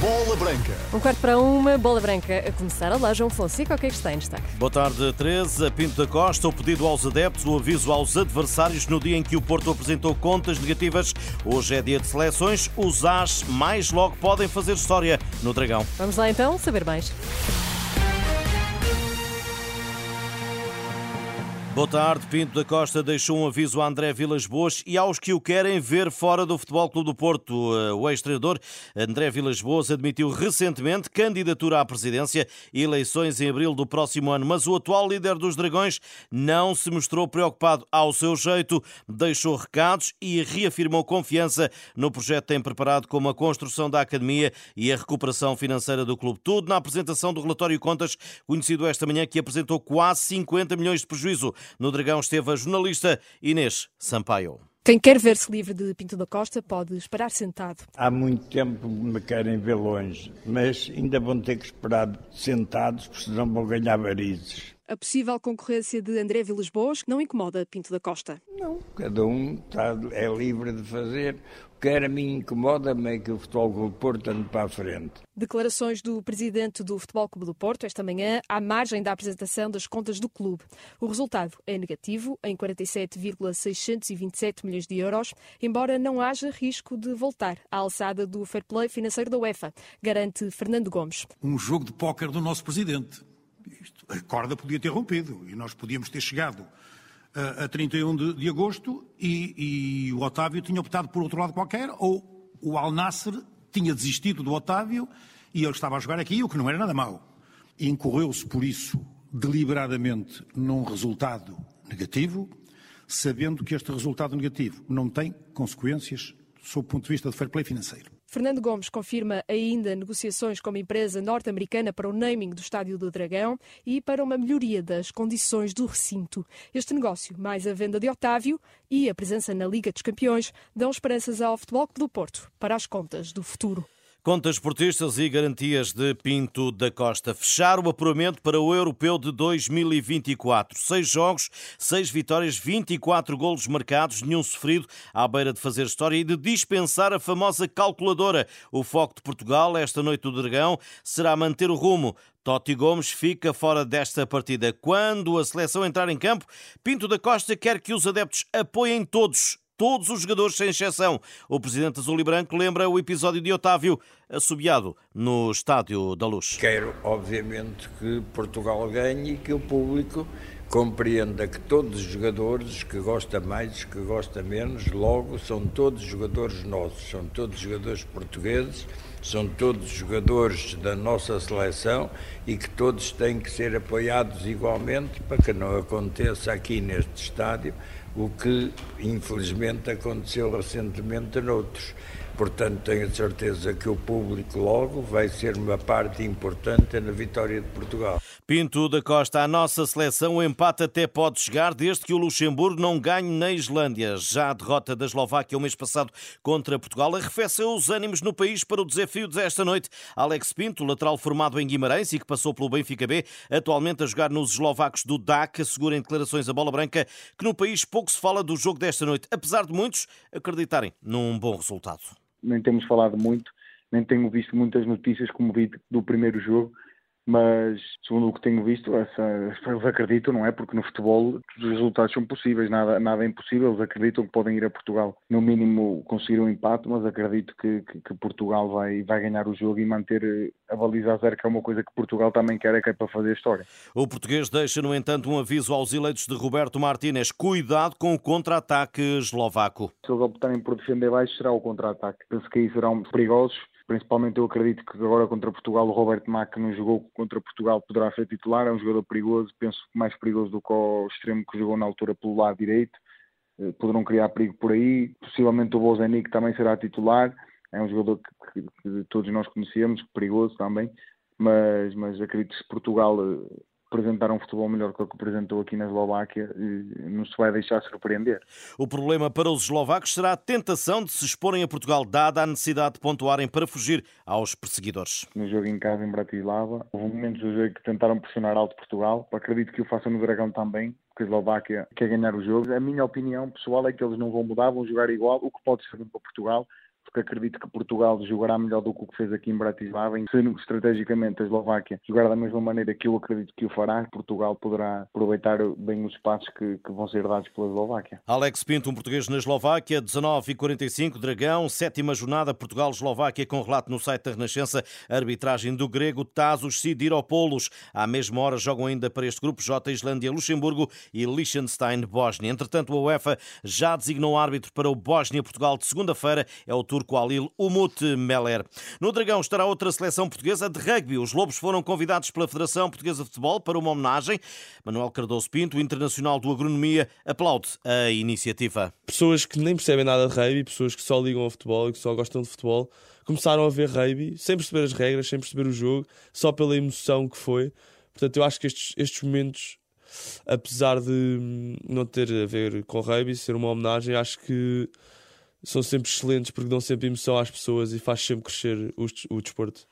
Bola Branca. Um quarto para uma, bola branca a começar. Olá, João Fonseca, o que é que está em destaque? Boa tarde, Teresa. Pinto da Costa, o pedido aos adeptos, o aviso aos adversários no dia em que o Porto apresentou contas negativas. Hoje é dia de seleções. Os As mais logo podem fazer história no Dragão. Vamos lá então saber mais. Boa tarde. Pinto da Costa deixou um aviso a André Vilas Boas e aos que o querem ver fora do Futebol Clube do Porto. O ex-treinador André Vilas Boas admitiu recentemente candidatura à presidência e eleições em abril do próximo ano, mas o atual líder dos Dragões não se mostrou preocupado ao seu jeito, deixou recados e reafirmou confiança no projeto que tem preparado como a construção da academia e a recuperação financeira do clube. Tudo na apresentação do relatório Contas, conhecido esta manhã, que apresentou quase 50 milhões de prejuízo. No Dragão esteve a jornalista Inês Sampaio. Quem quer ver-se livre de Pinto da Costa pode esperar sentado. Há muito tempo me querem ver longe, mas ainda vão ter que esperar sentados, porque senão vão ganhar varizes. A possível concorrência de André Vilas Boas não incomoda Pinto da Costa. Não, cada um está, é livre de fazer. O que era a mim incomoda-me é que o Futebol Clube do Porto ande para a frente. Declarações do presidente do Futebol Clube do Porto esta manhã, à margem da apresentação das contas do clube. O resultado é negativo, em 47,627 milhões de euros, embora não haja risco de voltar à alçada do fair play financeiro da UEFA, garante Fernando Gomes. Um jogo de póquer do nosso presidente. Isto, a corda podia ter rompido e nós podíamos ter chegado a, a 31 de, de agosto e, e o Otávio tinha optado por outro lado qualquer ou o Al Nasser tinha desistido do Otávio e ele estava a jogar aqui, o que não era nada mau. Incorreu-se, por isso, deliberadamente num resultado negativo, sabendo que este resultado negativo não tem consequências sob o ponto de vista de fair play financeiro. Fernando Gomes confirma ainda negociações com uma empresa norte-americana para o naming do Estádio do Dragão e para uma melhoria das condições do recinto. Este negócio, mais a venda de Otávio e a presença na Liga dos Campeões, dão esperanças ao Futebol Clube do Porto para as contas do futuro. Contas portistas e garantias de Pinto da Costa. Fechar o apuramento para o Europeu de 2024. Seis jogos, seis vitórias, 24 golos marcados, nenhum sofrido, à beira de fazer história e de dispensar a famosa calculadora. O foco de Portugal, esta noite do Dragão, será manter o rumo. Totti Gomes fica fora desta partida. Quando a seleção entrar em campo, Pinto da Costa quer que os adeptos apoiem todos todos os jogadores, sem exceção. O presidente azul e branco lembra o episódio de Otávio, assobiado no Estádio da Luz. Quero, obviamente, que Portugal ganhe e que o público compreenda que todos os jogadores, que gosta mais, que gosta menos, logo são todos jogadores nossos, são todos jogadores portugueses, são todos jogadores da nossa seleção e que todos têm que ser apoiados igualmente para que não aconteça aqui neste estádio o que infelizmente aconteceu recentemente noutros. Portanto, tenho a certeza que o público logo vai ser uma parte importante na vitória de Portugal. Pinto da Costa, a nossa seleção, o empate até pode chegar desde que o Luxemburgo não ganhe na Islândia. Já a derrota da Eslováquia o mês passado contra Portugal arrefeceu os ânimos no país para o desafio desta noite. Alex Pinto, lateral formado em Guimarães e que passou pelo Benfica B, atualmente a jogar nos eslovacos do DAC, assegura em declarações a bola branca que no país pouco se fala do jogo desta noite, apesar de muitos acreditarem num bom resultado nem temos falado muito, nem tenho visto muitas notícias como vi do primeiro jogo, mas segundo o que tenho visto, essa, eles acreditam, não é? Porque no futebol os resultados são possíveis, nada, nada é impossível, eles acreditam que podem ir a Portugal, no mínimo conseguir um empate, mas acredito que, que, que, Portugal vai, vai ganhar o jogo e manter eh, a baliza a zero, que é uma coisa que Portugal também quer, é que é para fazer história. O português deixa, no entanto, um aviso aos eleitos de Roberto Martínez, cuidado com o contra-ataque eslovaco. Se eles optarem por defender baixo, será o contra-ataque. Penso que aí serão perigosos, Principalmente eu acredito que agora contra Portugal o Roberto Mac não jogou contra Portugal poderá ser titular, é um jogador perigoso, penso que mais perigoso do que o extremo que jogou na altura pelo lado direito. Eh, poderão criar perigo por aí. Possivelmente o Bozanic também será titular. É um jogador que, que, que todos nós conhecemos, perigoso também. Mas, mas acredito que Portugal eh, apresentar um futebol melhor que o que apresentou aqui na Eslováquia não se vai deixar surpreender. O problema para os eslovacos será a tentação de se exporem a Portugal, dada a necessidade de pontuarem para fugir aos perseguidores. No jogo em casa, em Bratislava, houve momentos do jogo que tentaram pressionar alto Portugal. Acredito que o façam no Dragão também, porque a Eslováquia quer ganhar o jogo. A minha opinião pessoal é que eles não vão mudar, vão jogar igual, o que pode ser bom para Portugal porque acredito que Portugal jogará melhor do que o que fez aqui em Bratislava. Se estrategicamente a Eslováquia jogar da mesma maneira que eu acredito que o fará, Portugal poderá aproveitar bem os espaços que, que vão ser dados pela Eslováquia. Alex Pinto, um português na Eslováquia, 19 e 45, Dragão, sétima jornada, Portugal-Eslováquia, com relato no site da Renascença, arbitragem do grego Tazos Sidiropoulos. À mesma hora jogam ainda para este grupo J, Islândia, Luxemburgo e Liechtenstein, Bósnia. Entretanto, a UEFA já designou árbitro para o Bósnia-Portugal de segunda-feira, é o turco Alil Umut Meller. No Dragão estará outra seleção portuguesa de rugby. Os Lobos foram convidados pela Federação Portuguesa de Futebol para uma homenagem. Manuel Cardoso Pinto, internacional do Agronomia, aplaude a iniciativa. Pessoas que nem percebem nada de rugby, pessoas que só ligam ao futebol e que só gostam de futebol, começaram a ver rugby sem perceber as regras, sem perceber o jogo, só pela emoção que foi. Portanto, eu acho que estes, estes momentos, apesar de não ter a ver com rugby, ser uma homenagem, acho que são sempre excelentes porque dão sempre emoção às pessoas e faz sempre crescer o, o desporto.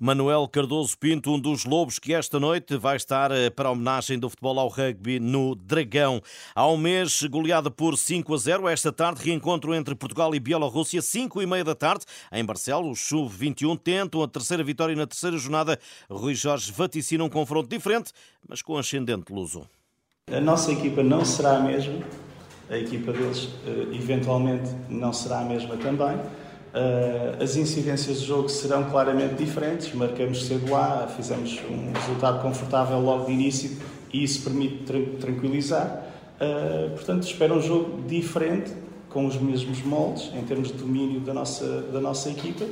Manuel Cardoso Pinto, um dos lobos que esta noite vai estar eh, para a homenagem do futebol ao rugby no Dragão. Há um mês, goleada por 5 a 0. Esta tarde, reencontro entre Portugal e Bielorrússia, 5 e meia da tarde, em Barcelos. Os Sub-21 tentam a terceira vitória na terceira jornada. Rui Jorge vaticina um confronto diferente, mas com ascendente luso. A nossa equipa não será a mesma. A equipa deles, eh, eventualmente, não será a mesma também. Uh, as incidências de jogo serão claramente diferentes. Marcamos cedo lá, fizemos um resultado confortável logo de início e isso permite tra tranquilizar. Uh, portanto, espero um jogo diferente, com os mesmos moldes, em termos de domínio da nossa, da nossa equipa.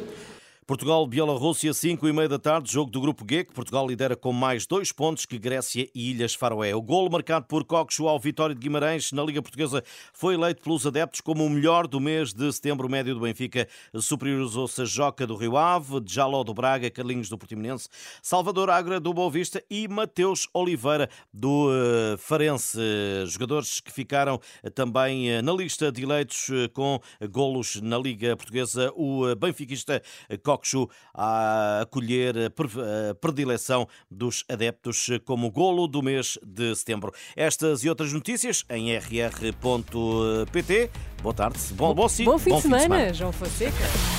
Portugal-Bielorrússia, 5 e meia da tarde, jogo do Grupo G, que Portugal lidera com mais dois pontos que Grécia e Ilhas Faroé. O golo marcado por Coxo ao Vitória de Guimarães na Liga Portuguesa foi eleito pelos adeptos como o melhor do mês de setembro médio do Benfica. Superiorizou-se a Joca do Rio Ave, Jaló do Braga, Carlinhos do Portimonense, Salvador Agra do Boa Vista e Mateus Oliveira do uh, Farense. Jogadores que ficaram uh, também uh, na lista de eleitos com golos na Liga Portuguesa. O benfiquista Coxo Coxo a acolher a predileção dos adeptos como golo do mês de setembro. Estas e outras notícias em rr.pt. Boa tarde, bom almoço bom, bom, fim, bom de, fim semana, de semana, João Fonseca.